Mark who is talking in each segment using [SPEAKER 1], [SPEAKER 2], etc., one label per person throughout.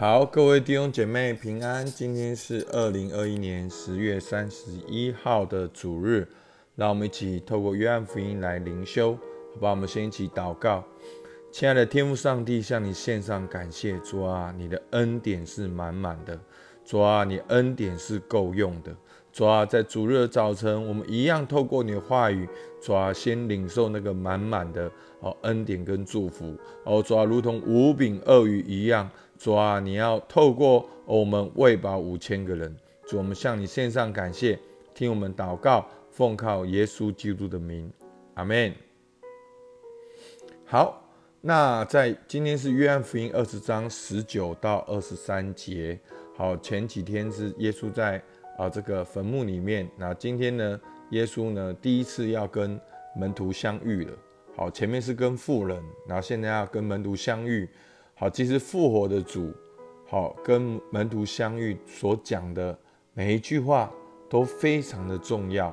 [SPEAKER 1] 好，各位弟兄姐妹平安。今天是二零二一年十月三十一号的主日，让我们一起透过约翰福音来灵修，好吧？我们先一起祷告。亲爱的天父上帝，向你献上感谢，主啊，你的恩典是满满的，主啊，你恩典是够用的。主啊，在主日的早晨，我们一样透过你的话语，主啊，先领受那个满满的哦恩典跟祝福哦，主啊，如同五饼二鱼一样。主啊，你要透过我们喂饱五千个人，主，我们向你献上感谢，听我们祷告，奉靠耶稣基督的名，阿门。好，那在今天是约翰福音二十章十九到二十三节。好，前几天是耶稣在啊这个坟墓里面，那今天呢，耶稣呢第一次要跟门徒相遇了。好，前面是跟妇人，然后现在要跟门徒相遇。好，其实复活的主，好跟门徒相遇所讲的每一句话都非常的重要。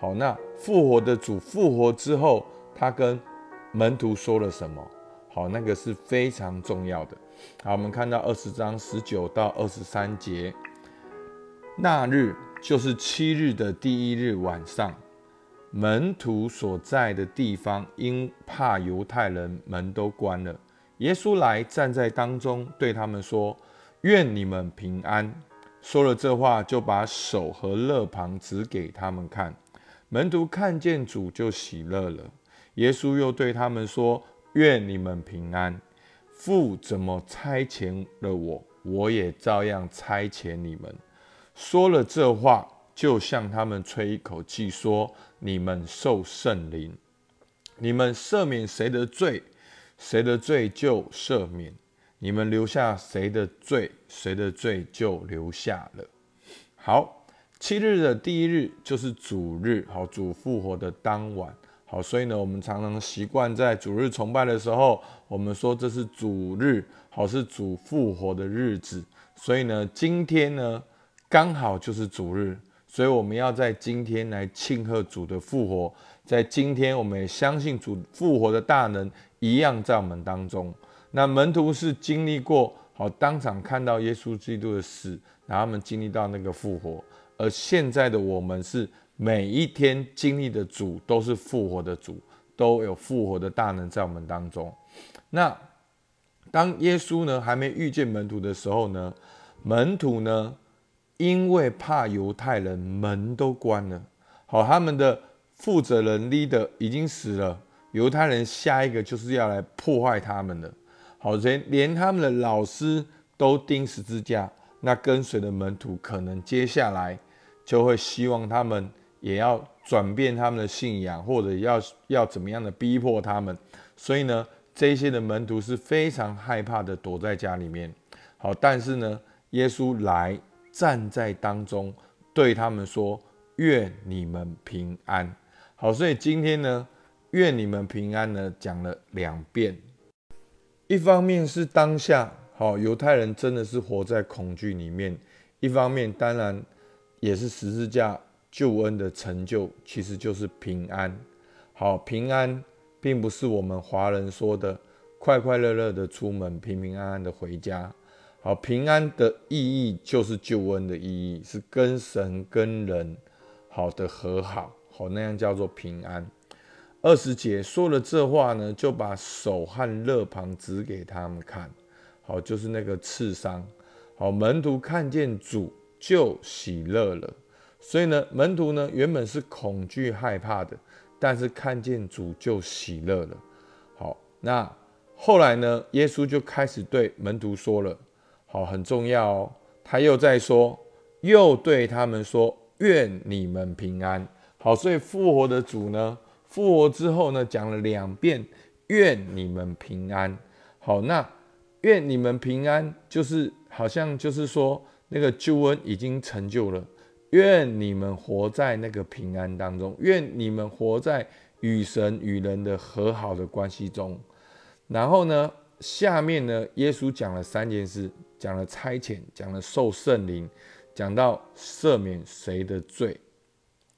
[SPEAKER 1] 好，那复活的主复活之后，他跟门徒说了什么？好，那个是非常重要的。好，我们看到二十章十九到二十三节，那日就是七日的第一日晚上，门徒所在的地方因怕犹太人，门都关了。耶稣来站在当中，对他们说：“愿你们平安。”说了这话，就把手和肋旁指给他们看。门徒看见主，就喜乐了。耶稣又对他们说：“愿你们平安。父怎么差遣了我，我也照样差遣你们。”说了这话，就向他们吹一口气，说：“你们受圣灵。你们赦免谁的罪？”谁的罪就赦免，你们留下谁的罪，谁的罪就留下了。好，七日的第一日就是主日，好，主复活的当晚，好，所以呢，我们常常习惯在主日崇拜的时候，我们说这是主日，好，是主复活的日子。所以呢，今天呢，刚好就是主日，所以我们要在今天来庆贺主的复活。在今天，我们也相信主复活的大能。一样在我们当中，那门徒是经历过好当场看到耶稣基督的死，然后他们经历到那个复活，而现在的我们是每一天经历的主都是复活的主，都有复活的大能在我们当中。那当耶稣呢还没遇见门徒的时候呢，门徒呢因为怕犹太人，门都关了，好，他们的负责人 leader 已经死了。犹太人下一个就是要来破坏他们的，好，连连他们的老师都钉十字架，那跟随的门徒可能接下来就会希望他们也要转变他们的信仰，或者要要怎么样的逼迫他们，所以呢，这些的门徒是非常害怕的，躲在家里面。好，但是呢，耶稣来站在当中，对他们说：“愿你们平安。”好，所以今天呢。愿你们平安呢，讲了两遍。一方面是当下，好犹太人真的是活在恐惧里面；一方面当然也是十字架救恩的成就，其实就是平安。好，平安并不是我们华人说的快快乐乐的出门，平平安安的回家。好，平安的意义就是救恩的意义，是跟神跟人好的和好，好那样叫做平安。二十节说了这话呢，就把手和肋旁指给他们看，好，就是那个刺伤。好，门徒看见主就喜乐了。所以呢，门徒呢原本是恐惧害怕的，但是看见主就喜乐了。好，那后来呢，耶稣就开始对门徒说了，好，很重要哦。他又在说，又对他们说，愿你们平安。好，所以复活的主呢？复活之后呢，讲了两遍，愿你们平安。好，那愿你们平安，就是好像就是说那个救恩已经成就了。愿你们活在那个平安当中，愿你们活在与神与人的和好的关系中。然后呢，下面呢，耶稣讲了三件事，讲了差遣，讲了受圣灵，讲到赦免谁的罪。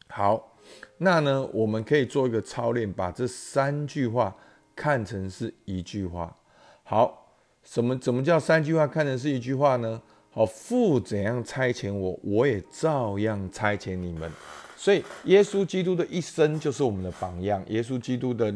[SPEAKER 1] 好。那呢，我们可以做一个操练，把这三句话看成是一句话。好，什么怎么叫三句话看成是一句话呢？好，父怎样差遣我，我也照样差遣你们。所以，耶稣基督的一生就是我们的榜样。耶稣基督的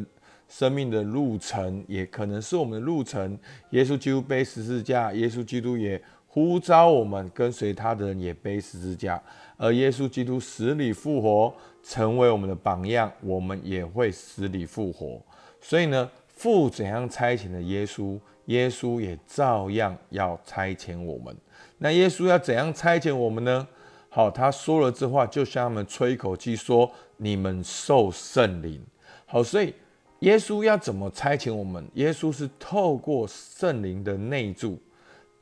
[SPEAKER 1] 生命的路程，也可能是我们的路程。耶稣基督背十字架，耶稣基督也呼召我们跟随他的人也背十字架。而耶稣基督死里复活，成为我们的榜样，我们也会死里复活。所以呢，父怎样差遣的耶稣，耶稣也照样要差遣我们。那耶稣要怎样差遣我们呢？好，他说了这话，就向他们吹一口气，说：“你们受圣灵。”好，所以耶稣要怎么差遣我们？耶稣是透过圣灵的内助，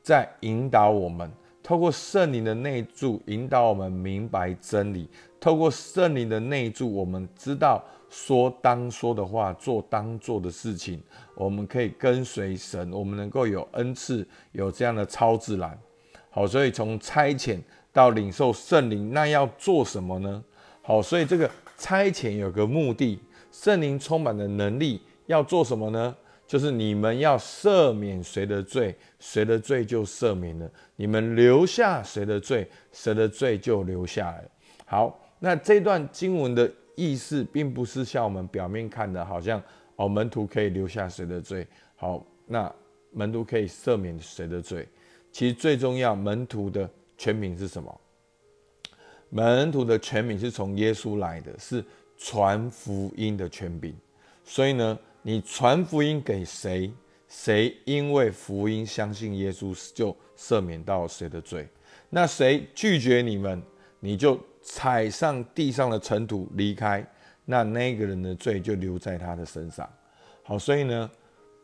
[SPEAKER 1] 在引导我们；透过圣灵的内助，引导我们明白真理；透过圣灵的内助，我们知道说当说的话，做当做的事情。我们可以跟随神，我们能够有恩赐，有这样的超自然。好，所以从差遣到领受圣灵，那要做什么呢？好，所以这个差遣有个目的，圣灵充满的能力要做什么呢？就是你们要赦免谁的罪，谁的罪就赦免了；你们留下谁的罪，谁的罪就留下来。好，那这段经文的意思，并不是像我们表面看的，好像哦门徒可以留下谁的罪，好，那门徒可以赦免谁的罪。其实最重要，门徒的全名是什么？门徒的全名是从耶稣来的，是传福音的权柄。所以呢，你传福音给谁，谁因为福音相信耶稣，就赦免到谁的罪。那谁拒绝你们，你就踩上地上的尘土离开，那那个人的罪就留在他的身上。好，所以呢，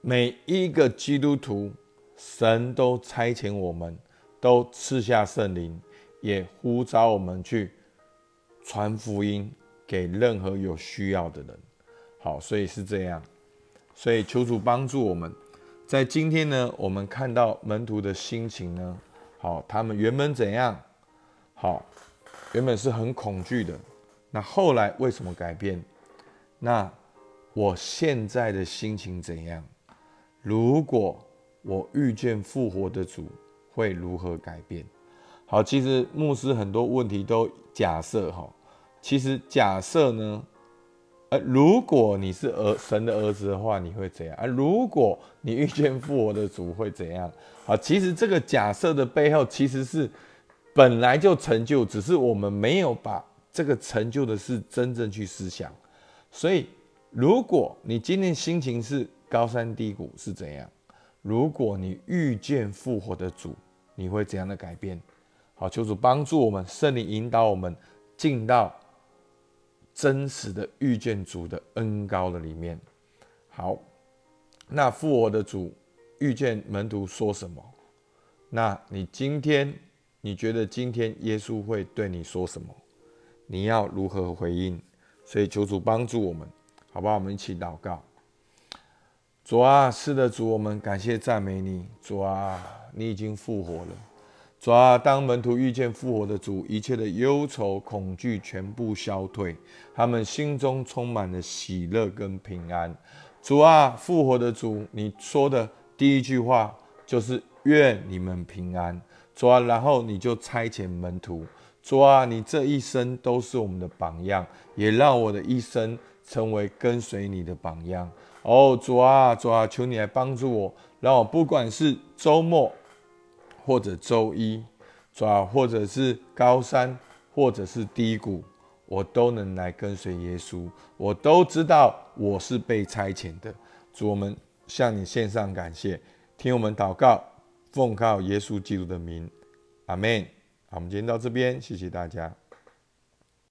[SPEAKER 1] 每一个基督徒。神都差遣我们，都赐下圣灵，也呼召我们去传福音给任何有需要的人。好，所以是这样。所以求主帮助我们，在今天呢，我们看到门徒的心情呢，好，他们原本怎样？好，原本是很恐惧的。那后来为什么改变？那我现在的心情怎样？如果我遇见复活的主会如何改变？好，其实牧师很多问题都假设哈。其实假设呢，呃，如果你是儿神的儿子的话，你会怎样？啊，如果你遇见复活的主会怎样？好，其实这个假设的背后其实是本来就成就，只是我们没有把这个成就的事真正去思想。所以，如果你今天心情是高山低谷，是怎样？如果你遇见复活的主，你会怎样的改变？好，求主帮助我们，圣灵引导我们进到真实的遇见主的恩高的里面。好，那复活的主遇见门徒说什么？那你今天你觉得今天耶稣会对你说什么？你要如何回应？所以求主帮助我们，好不好？我们一起祷告。主啊，是的，主，我们感谢赞美你。主啊，你已经复活了。主啊，当门徒遇见复活的主，一切的忧愁、恐惧全部消退，他们心中充满了喜乐跟平安。主啊，复活的主，你说的第一句话就是愿你们平安。主啊，然后你就差遣门徒。主啊，你这一生都是我们的榜样，也让我的一生成为跟随你的榜样。哦，主啊，主啊，求你来帮助我，让我不管是周末，或者周一，主啊，或者是高山，或者是低谷，我都能来跟随耶稣。我都知道我是被差遣的。主，我们向你献上感谢，听我们祷告，奉靠耶稣基督的名，阿门。好，我们今天到这边，谢谢大家。